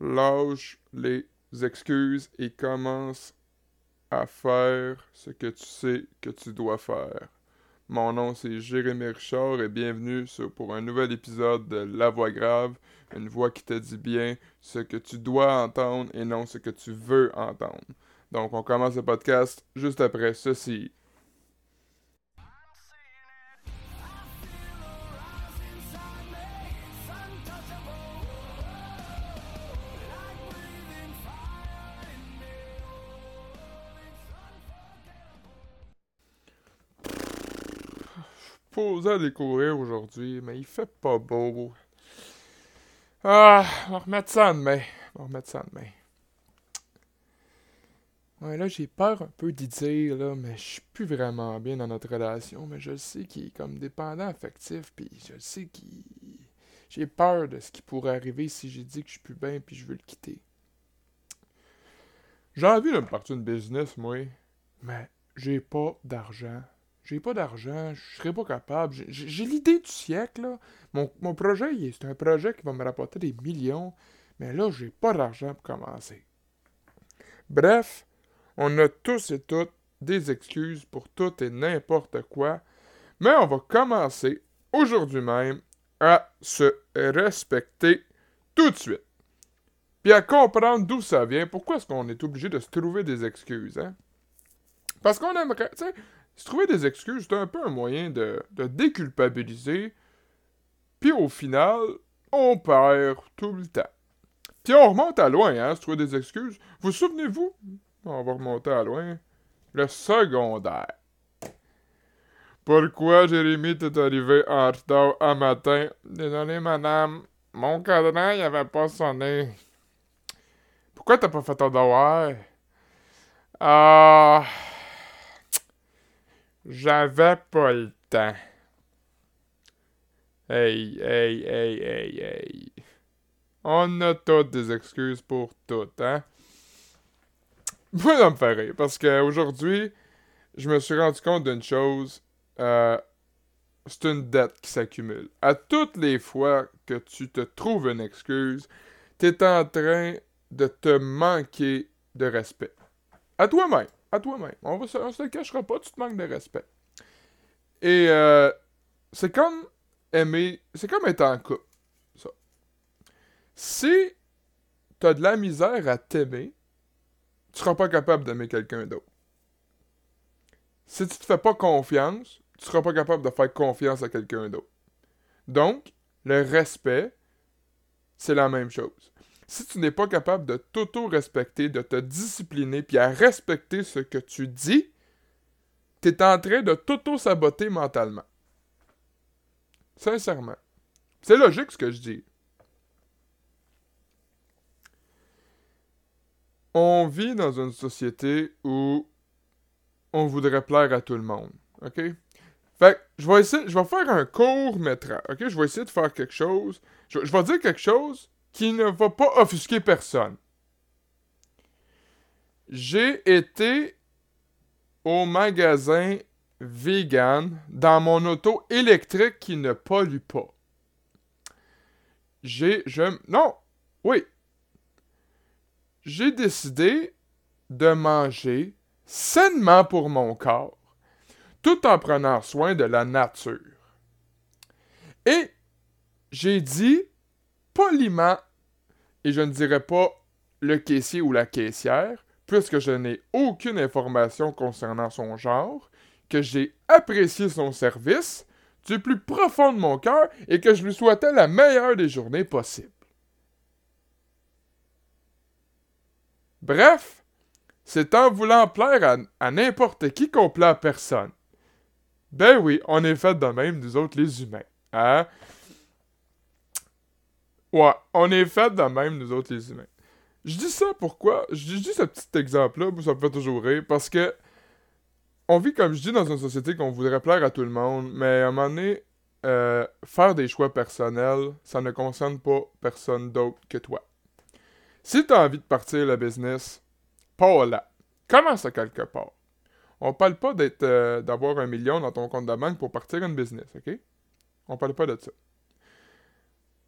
lâche les excuses et commence à faire ce que tu sais que tu dois faire. Mon nom c'est Jérémy Richard et bienvenue pour un nouvel épisode de La Voix Grave, une voix qui te dit bien ce que tu dois entendre et non ce que tu veux entendre. Donc on commence le podcast juste après ceci. Posé à découvrir aujourd'hui, mais il fait pas beau. Ah, on va remettre ça demain. On va remettre ça demain. Ouais, là, j'ai peur un peu d'y dire, là, mais je suis plus vraiment bien dans notre relation, mais je sais qu'il est comme dépendant affectif, puis je sais qu'il... J'ai peur de ce qui pourrait arriver si j'ai dit que je suis plus bien puis je veux le quitter. J'ai envie de me partir une business, moi, mais j'ai pas d'argent j'ai pas d'argent, je serais pas capable. J'ai l'idée du siècle, là. Mon, mon projet, c'est un projet qui va me rapporter des millions, mais là, j'ai pas d'argent pour commencer. Bref, on a tous et toutes des excuses pour tout et n'importe quoi, mais on va commencer aujourd'hui même à se respecter tout de suite. Puis à comprendre d'où ça vient, pourquoi est-ce qu'on est obligé de se trouver des excuses, hein? Parce qu'on aimerait, tu sais, se trouver des excuses, c'est un peu un moyen de, déculpabiliser. Puis au final, on perd tout le temps. Puis on remonte à loin, hein, se trouver des excuses. Vous souvenez-vous? On va remonter à loin. Le secondaire. Pourquoi Jérémy est arrivé en retard un matin? Désolé, madame. Mon cadran, il avait pas sonné. Pourquoi t'as pas fait ton devoir? Ah. J'avais pas le temps. Hey, hey, hey, hey, hey. On a toutes des excuses pour tout, hein? Moi, me fait rire, parce qu'aujourd'hui, je me suis rendu compte d'une chose. Euh, c'est une dette qui s'accumule. À toutes les fois que tu te trouves une excuse, t'es en train de te manquer de respect. À toi-même à toi-même. On, se, se le cachera pas, tu te manques de respect. Et euh, c'est comme aimer, c'est comme être en couple. Ça. Si t'as de la misère à t'aimer, tu seras pas capable d'aimer quelqu'un d'autre. Si tu te fais pas confiance, tu seras pas capable de faire confiance à quelqu'un d'autre. Donc, le respect, c'est la même chose si tu n'es pas capable de t'auto-respecter, de te discipliner, puis à respecter ce que tu dis, tu es en train de t'auto-saboter mentalement. Sincèrement. C'est logique ce que je dis. On vit dans une société où on voudrait plaire à tout le monde. OK? Fait je vais essayer, je vais faire un court métrage. OK? Je vais essayer de faire quelque chose. je vais dire quelque chose qui ne va pas offusquer personne. J'ai été au magasin vegan dans mon auto électrique qui ne pollue pas. J'ai. Je. Non! Oui! J'ai décidé de manger sainement pour mon corps, tout en prenant soin de la nature. Et j'ai dit poliment, et je ne dirai pas le caissier ou la caissière, puisque je n'ai aucune information concernant son genre, que j'ai apprécié son service du plus profond de mon cœur et que je lui souhaitais la meilleure des journées possibles. Bref, c'est en voulant plaire à, à n'importe qui qu'on plaît à personne. Ben oui, on est fait de même, nous autres les humains. Hein? Ouais, on est fait de même, nous autres, les humains. Je dis ça pourquoi? Je dis ce petit exemple-là, ça me fait toujours rire, parce que on vit, comme je dis, dans une société qu'on voudrait plaire à tout le monde, mais à un moment donné, euh, faire des choix personnels, ça ne concerne pas personne d'autre que toi. Si tu as envie de partir le business, pas là. Commence à quelque part. On parle pas d'être euh, d'avoir un million dans ton compte de banque pour partir une business, ok? On parle pas de ça.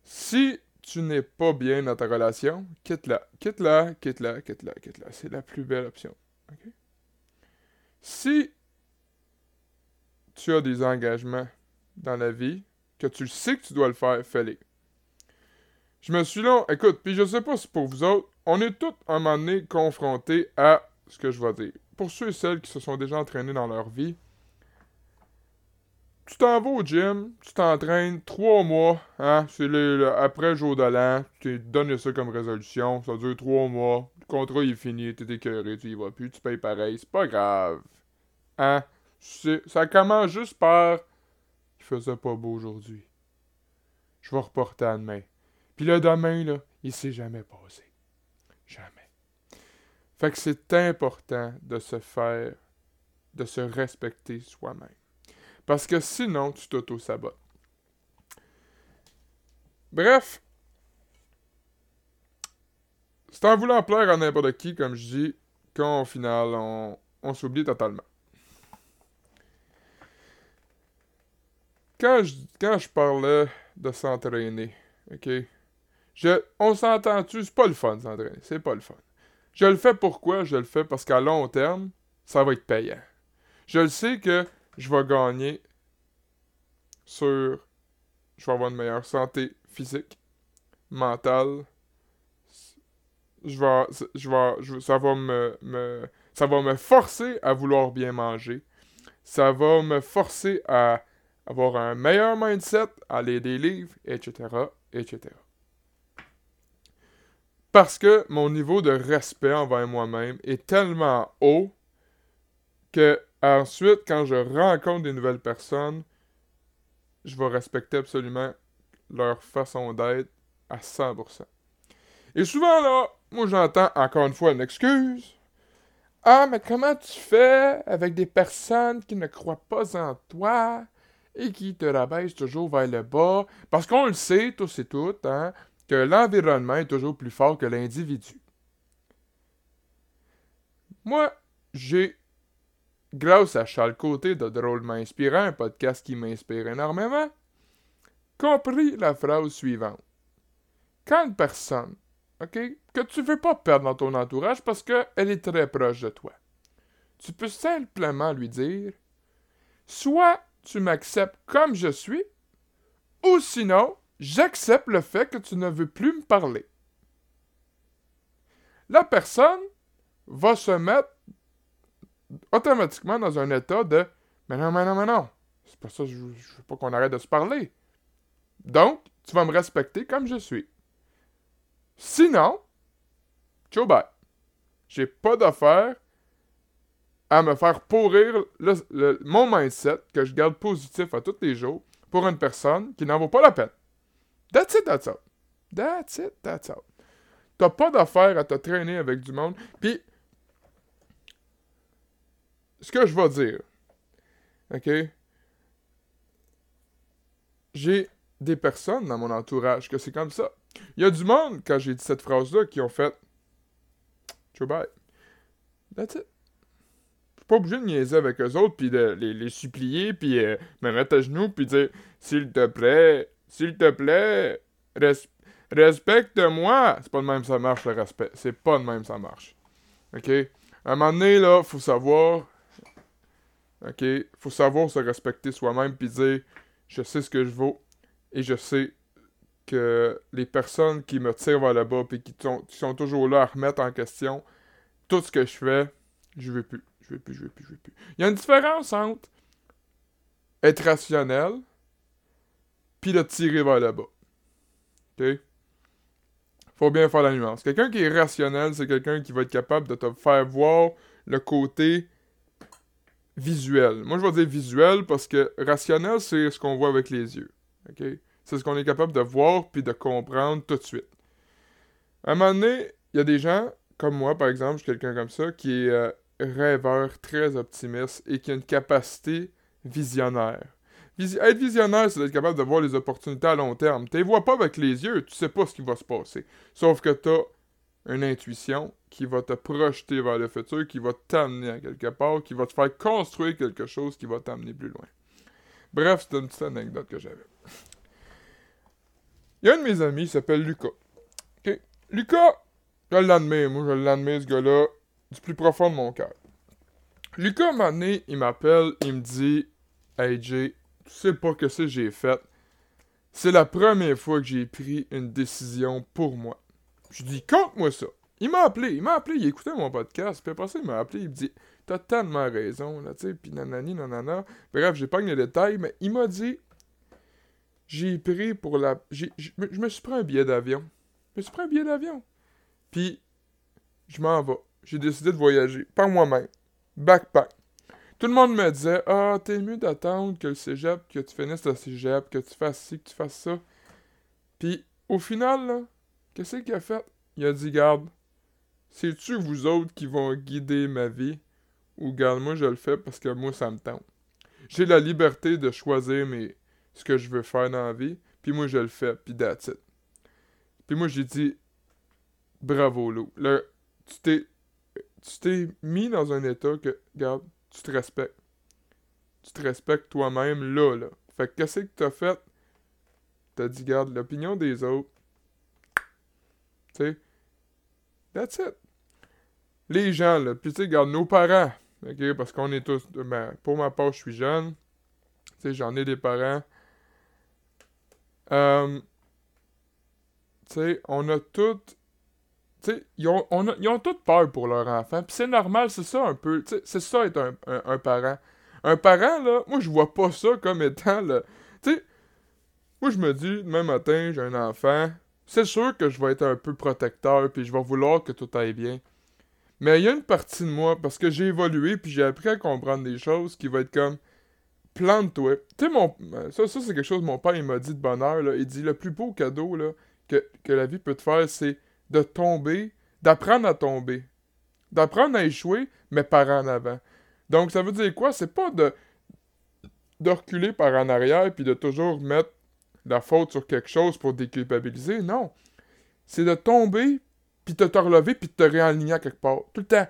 Si tu n'es pas bien dans ta relation, quitte-la. Quitte-la, quitte-la, quitte-la, quitte-la. C'est la plus belle option. Si tu as des engagements dans la vie, que tu sais que tu dois le faire, fais-les. Je me suis là, écoute, puis je sais pas si pour vous autres, on est tous un moment donné confrontés à ce que je vais dire. Pour ceux et celles qui se sont déjà entraînés dans leur vie, tu t'en vas au gym, tu t'entraînes trois mois, hein, c'est après le jour de l'an, tu te donnes ça comme résolution, ça dure trois mois, le contrat est fini, t'es écœuré, tu y vas plus, tu payes pareil, c'est pas grave. Hein? Ça commence juste par il faisait pas beau aujourd'hui. Je vais reporter à demain. Puis le demain, là, il s'est jamais passé. Jamais. Fait que c'est important de se faire, de se respecter soi-même. Parce que sinon, tu t'auto-sabotes. Bref, c'est en voulant plaire à n'importe qui, comme je dis, qu'au final, on, s'oublie totalement. Quand je, quand je parlais de s'entraîner, ok? Je, on s'entend-tu? C'est pas le fun s'entraîner. C'est pas le fun. Je le fais pourquoi? Je le fais parce qu'à long terme, ça va être payant. Je le sais que je vais gagner sur. Je vais avoir une meilleure santé physique, mentale. Je vais, je ça va me, me, ça va me forcer à vouloir bien manger. Ça va me forcer à avoir un meilleur mindset, à lire des livres, etc., etc. Parce que mon niveau de respect envers moi-même est tellement haut que Ensuite, quand je rencontre des nouvelles personnes, je vais respecter absolument leur façon d'être à 100%. Et souvent, là, moi j'entends encore une fois une excuse. Ah, mais comment tu fais avec des personnes qui ne croient pas en toi et qui te rabaissent toujours vers le bas? Parce qu'on le sait, tous et toutes, hein, que l'environnement est toujours plus fort que l'individu. Moi, j'ai grâce à Charles Côté de Drôlement Inspirant, un podcast qui m'inspire énormément, compris la phrase suivante. Quand une personne, OK, que tu veux pas perdre dans ton entourage parce qu'elle est très proche de toi, tu peux simplement lui dire soit tu m'acceptes comme je suis, ou sinon, j'accepte le fait que tu ne veux plus me parler. La personne va se mettre automatiquement dans un état de Mais non, mais non, mais non. C'est pas ça, je, je veux pas qu'on arrête de se parler. Donc, tu vas me respecter comme je suis. Sinon, ciao bye. J'ai pas d'affaire à me faire pourrir le, mon mindset que je garde positif à tous les jours pour une personne qui n'en vaut pas la peine. That's it, that's all. That's it, that's all. T'as pas d'affaire à te traîner avec du monde. Puis, ce que je vais dire, OK? J'ai des personnes dans mon entourage que c'est comme ça. Il y a du monde, quand j'ai dit cette phrase-là, qui ont fait Joe bye. That's it. Je suis pas obligé de niaiser avec eux autres, puis de les, supplier, puis euh, me mettre à genoux, puis dire S'il te plaît, s'il te plaît, respecte-moi. C'est pas de même ça marche, le respect. C'est pas de même ça marche. OK? À un moment donné, là, faut savoir OK? Faut savoir se respecter soi-même puis dire je sais ce que je vaux et je sais que les personnes qui me tirent vers le bas et qui sont, toujours là à remettre en question tout ce que je fais, je veux plus. Je veux plus, je veux plus, je veux plus. Il y a une différence entre être rationnel puis de tirer vers le bas. OK? Faut bien faire la nuance. Quelqu'un qui est rationnel, c'est quelqu'un qui va être capable de te faire voir le côté visuel. Moi, je vais dire visuel parce que rationnel, c'est ce qu'on voit avec les yeux. C'est ce qu'on est capable de voir puis de comprendre tout de suite. À un moment donné, il y a des gens, comme moi, par exemple, je suis quelqu'un comme ça, qui est euh, rêveur, très optimiste et qui a une capacité visionnaire. être visionnaire, c'est d'être capable de voir les opportunités à long terme. Tu les vois pas avec les yeux, tu sais pas ce qui va se passer. Sauf que tu as une intuition qui va te projeter vers le futur, qui va t'amener à quelque part, qui va te faire construire quelque chose qui va t'amener plus loin. Bref, c'est une petite anecdote que j'avais. Il y a un de mes amis, il s'appelle Lucas. Lucas, je l'admets, moi, je l'admets, ce gars-là, du plus profond de mon cœur. Lucas, un moment il m'appelle, il me dit Hey Jay, tu sais pas que c'est que j'ai fait. C'est la première fois que j'ai pris une décision pour moi. Je dis Compte-moi ça. Il m'a appelé, il m'a appelé, il écoutait mon podcast, puis après ça, il m'a appelé, il me dit T'as tellement raison, là, tu sais, puis nanani, nanana. Bref, j'ai pas les détails, mais il m'a dit J'ai pris pour la. Je me suis pris un billet d'avion. Je me suis pris un billet d'avion. Puis, je m'en vais. J'ai décidé de voyager, par moi-même. Backpack. Tout le monde me disait Ah, t'es mieux d'attendre que le cégep, que tu finisses le cégep, que tu fasses ci, que tu fasses ça. Puis, au final, là, qu'est-ce qu'il a fait? Il a dit Garde, c'est-tu vous autres qui vont guider ma vie? Ou garde, moi je le fais parce que moi ça me tente. J'ai la liberté de choisir ce que je veux faire dans la vie, puis moi je le fais, puis that's it. Puis moi j'ai dit Bravo, Lou. Là, tu t'es tu t'es mis dans un état que, regarde, tu te respectes. Tu te respectes toi-même là, là. Fait que qu'est-ce que t'as fait? T'as dit, garde, l'opinion des autres. Tu sais, that's it. Les gens, là, pis tu sais, garde nos parents, ok, parce qu'on est tous, ben, pour ma part, je suis jeune. Tu sais, j'en ai des parents. Euh, tu sais, on a toutes ils ont, ils ont toutes peur pour leur enfant. Puis c'est normal, c'est ça un peu. C'est ça être un, un, parent. Un parent, là, moi, je vois pas ça comme étant le. Tu sais, moi, je me dis, demain matin, j'ai un enfant. C'est sûr que je vais être un peu protecteur, puis je vais vouloir que tout aille bien. Mais il y a une partie de moi, parce que j'ai évolué, puis j'ai appris à comprendre des choses qui vont être comme. Plante-toi. Tu sais, mon. Ça, ça c'est quelque chose que mon père, il m'a dit de bonheur, là. Il dit, le plus beau cadeau, là, que, que la vie peut te faire, c'est de tomber, d'apprendre à tomber, d'apprendre à échouer, mais par en avant. Donc, ça veut dire quoi? C'est pas de, de reculer par en arrière puis de toujours mettre la faute sur quelque chose pour déculpabiliser. Non. C'est de tomber puis de te relever puis de te réaligner quelque part. Tout le temps.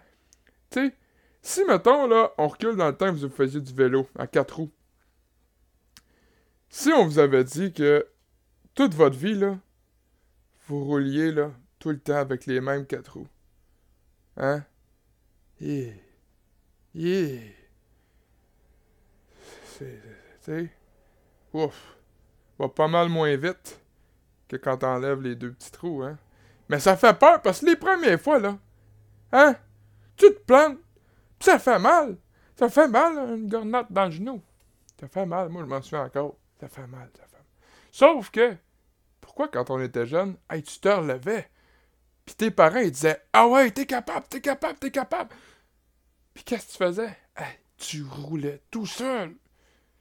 Tu sais, si, mettons, là, on recule dans le temps que vous faisiez du vélo à quatre roues. Si on vous avait dit que toute votre vie, là, vous rouliez, là, tout le temps avec les mêmes quatre roues. Hein? Yeah. Yeah. C'est. Tu Ouf. Va pas mal moins vite que quand t'enlèves les deux petits trous, hein? Mais ça fait peur parce que les premières fois, là. Hein? Tu te plantes. ça fait mal. Ça fait mal, une gornette dans le genou. Ça fait mal. Moi, je m'en souviens encore. Ça fait mal, ça fait mal. Sauf que, pourquoi quand on était jeune, hey, tu te relevais? Puis tes parents, ils disaient Ah ouais, t'es capable, t'es capable, t'es capable. Puis qu'est-ce que tu faisais? Tu roulais tout seul.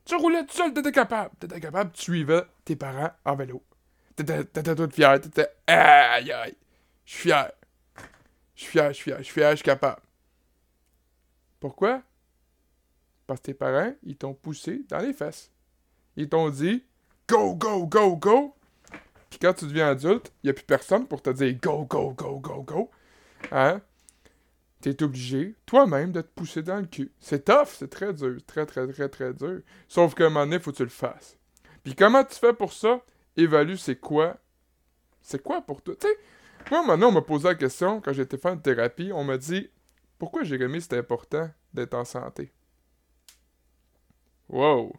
Tu roulais tout seul, t'étais capable. T'étais capable, tu suivais tes parents en vélo. T'étais, toute fière, t'étais Aïe aïe, je suis fier. Je suis fier, je suis fier, je suis fier, je suis capable. Pourquoi? Parce que tes parents, ils t'ont poussé dans les fesses. Ils t'ont dit Go, go, go, go. Puis quand tu deviens adulte, il n'y a plus personne pour te dire go, go, go, go, go. Hein? es obligé, toi-même, de te pousser dans le cul. C'est tough, c'est très dur. Très, très, très, très dur. Sauf qu'à un moment donné, faut que tu le fasses. Puis comment tu fais pour ça? Évalue c'est quoi. C'est quoi pour toi? Tu sais, moi, maintenant, on m'a posé la question, quand j'étais faire une thérapie, on m'a dit pourquoi Jérémy, c'était important d'être en santé? Wow!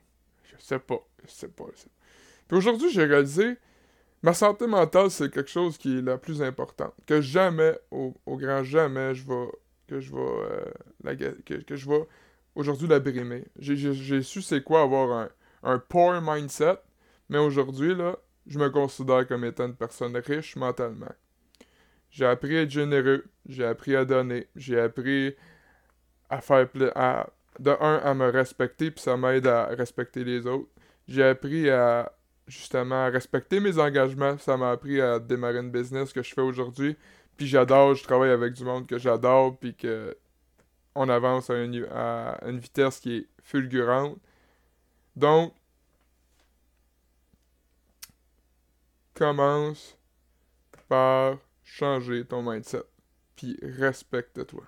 Je sais pas. Je sais pas. Je sais pas. Puis aujourd'hui, j'ai réalisé Ma santé mentale, c'est quelque chose qui est la plus importante. Que jamais, au, grand jamais, je vais. Que je vais. Euh, que, je aujourd'hui la brimer. J'ai su c'est quoi avoir un poor mindset, mais aujourd'hui, là, je me considère comme étant une personne riche mentalement. J'ai appris à être généreux, j'ai appris à donner, j'ai appris à faire à, de un à me respecter puis ça m'aide à respecter les autres. J'ai appris à justement respecter mes engagements. Ça m'a appris à démarrer une business que je fais aujourd'hui. Puis j'adore, je travaille avec du monde que j'adore, puis que on avance à à une vitesse qui est fulgurante. Donc, commence par changer ton mindset. Puis respecte-toi.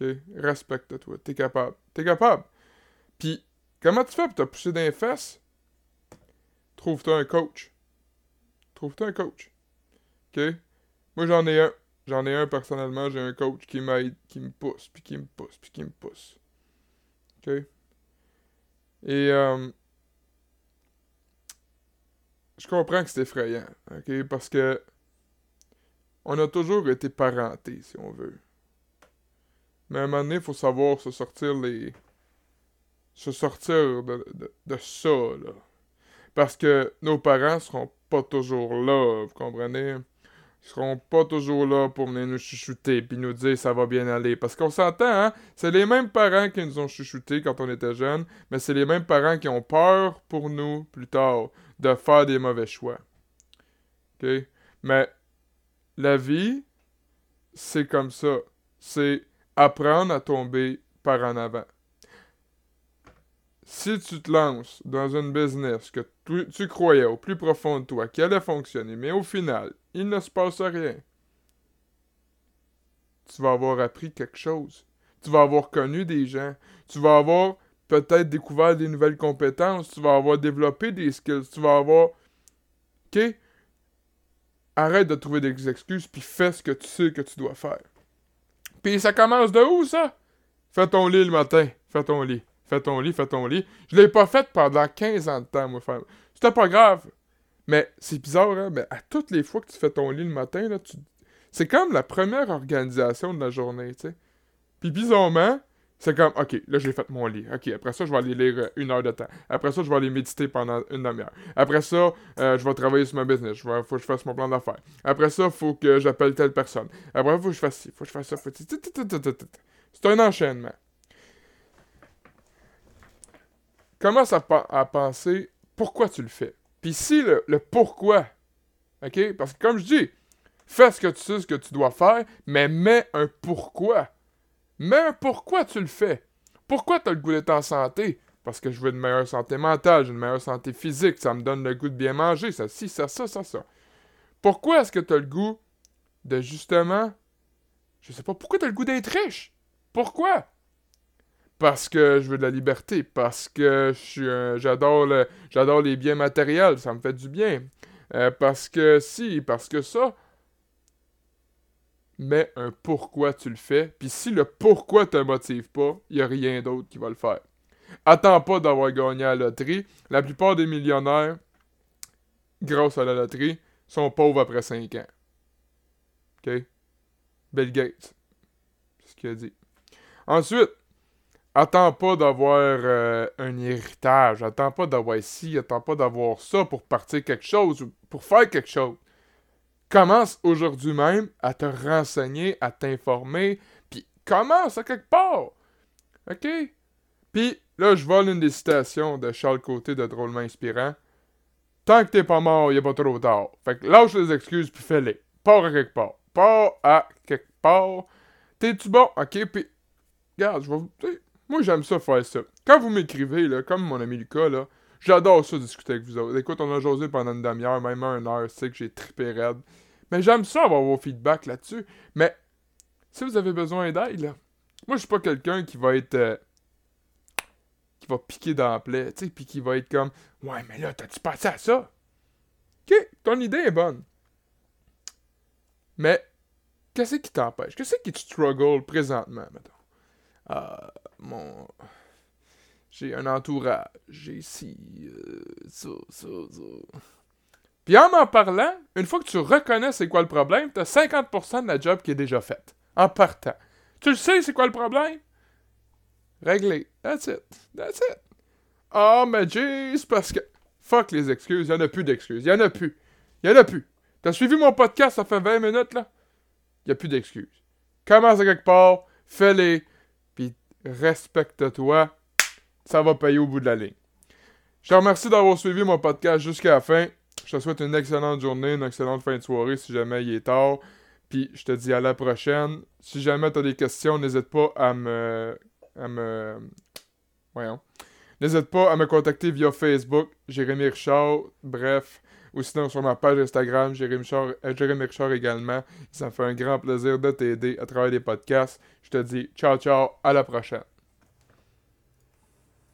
OK? Respecte-toi. T'es capable. T'es capable. Puis, comment tu fais pour te pousser dans les fesses? Trouve-toi un coach. Trouve-toi un coach. OK? Moi, j'en ai un. J'en ai un personnellement. J'ai un coach qui m'aide, qui me pousse, puis qui me pousse, puis qui me pousse. OK? Et euh, je comprends que c'est effrayant, OK? Parce que on a toujours été parentés, si on veut. Mais à un moment donné, il faut savoir se sortir les. se sortir de, de, de ça, là. Parce que nos parents seront pas toujours là, vous comprenez? Seront pas toujours là pour venir nous chuchoter puis nous dire ça va bien aller. Parce qu'on s'entend, hein? C'est les mêmes parents qui nous ont chuchoté quand on était jeunes, mais c'est les mêmes parents qui ont peur pour nous plus tard de faire des mauvais choix. OK? Mais la vie, c'est comme ça. C'est apprendre à tomber par en avant si tu te lances dans une business que tu, croyais au plus profond de toi qu'elle allait fonctionner, mais au final, il ne se passe rien, tu vas avoir appris quelque chose. Tu vas avoir connu des gens. Tu vas avoir peut-être découvert des nouvelles compétences. Tu vas avoir développé des skills. Tu vas avoir. OK? Arrête de trouver des excuses, puis fais ce que tu sais que tu dois faire. Puis ça commence de où, ça? Fais ton lit le matin. Fais ton lit. Fais ton lit, fais ton lit. Je l'ai pas fait pendant 15 ans de temps, moi, faire. C'était pas grave. Mais c'est bizarre, hein? Mais à toutes les fois que tu fais ton lit le matin, là, tu... c'est comme la première organisation de la journée, tu sais. Puis bizarrement, c'est comme, OK, là, j'ai fait mon lit. OK, après ça, je vais aller lire euh, une heure de temps. Après ça, je vais aller méditer pendant une demi-heure. Après ça, euh, je vais travailler sur ma business. Il faut que je fasse mon plan d'affaires. Après ça, il faut que j'appelle telle personne. Après, il faut que je fasse ci, faut que je fasse ça. C'est un enchaînement. Commence à, à, penser pourquoi tu le fais? Puis si le, pourquoi, OK? Parce que comme je dis, fais ce que tu sais ce que tu dois faire, mais mets un pourquoi. Mets un pourquoi tu le fais. Pourquoi tu as le goût d'être en santé? Parce que je veux une meilleure santé mentale, j'ai une meilleure santé physique, ça me donne le goût de bien manger, ça, si, ça, ça, ça, ça. Pourquoi est-ce que tu as le goût de justement. Je sais pas, pourquoi tu as le goût d'être riche? Pourquoi? Parce que je veux de la liberté, parce que j'adore j'adore les biens matériels, ça me fait du bien. Euh, parce que si, parce que ça. Mais un pourquoi tu le fais, puis si le pourquoi te motive pas, il n'y a rien d'autre qui va le faire. Attends pas d'avoir gagné à la loterie. La plupart des millionnaires, grâce à la loterie, sont pauvres après 5 ans. OK? Bill Gates. C'est ce qu'il a dit. Ensuite, Attends pas d'avoir euh, un héritage, attends pas d'avoir ci, attends pas d'avoir ça pour partir quelque chose ou pour faire quelque chose. Commence aujourd'hui même à te renseigner, à t'informer, puis commence à quelque part. OK? Puis là, je vole une des citations de Charles Côté de Drôlement Inspirant. Tant que t'es pas mort, y a pas trop tard. Fait que lâche les excuses puis fais-les. Pars à quelque part. Pars à quelque part. T'es-tu bon? OK, puis... Regarde, je vais vous... Moi, j'aime ça faire ça. Quand vous m'écrivez, là, comme mon ami Lucas, là, j'adore ça discuter avec vous autres. Écoute, on a jasé pendant une demi-heure, même une heure, c'est que j'ai trippé raide. Mais j'aime ça avoir vos feedbacks là-dessus. Mais si vous avez besoin d'aide, là, moi, je suis pas quelqu'un qui va être. Euh, qui va piquer dans la plaie, tu sais, puis qui va être comme Ouais, mais là, t'as-tu pensé à ça? Ok, ton idée est bonne. Mais, qu'est-ce qui t'empêche? Qu'est-ce qui te struggle présentement, maintenant? Ah, mon. J'ai un entourage, j'ai ci, euh, ça, ça, ça. Puis en m'en parlant, une fois que tu reconnais c'est quoi le problème, t'as 50% de la job qui est déjà faite. En partant. Tu le sais c'est quoi le problème? Réglé. That's it. That's it. Ah, oh, mais jeez, parce que. Fuck les excuses, y'en a plus d'excuses. Y'en a plus. Y'en a plus. T'as suivi mon podcast, ça fait 20 minutes, là? Y'a plus d'excuses. Commence à quelque part, fais-les respecte-toi, ça va payer au bout de la ligne. Je te remercie d'avoir suivi mon podcast jusqu'à la fin. Je te souhaite une excellente journée, une excellente fin de soirée si jamais il est tard. Puis je te dis à la prochaine. Si jamais tu as des questions, n'hésite pas à me. à me. Voyons. N'hésite pas à me contacter via Facebook, Jérémy Richard, bref, ou sinon sur ma page Instagram, Jérémy Richard, euh, Richard également. Ça me fait un grand plaisir de t'aider à travers des podcasts. Je te dis ciao ciao, à la prochaine.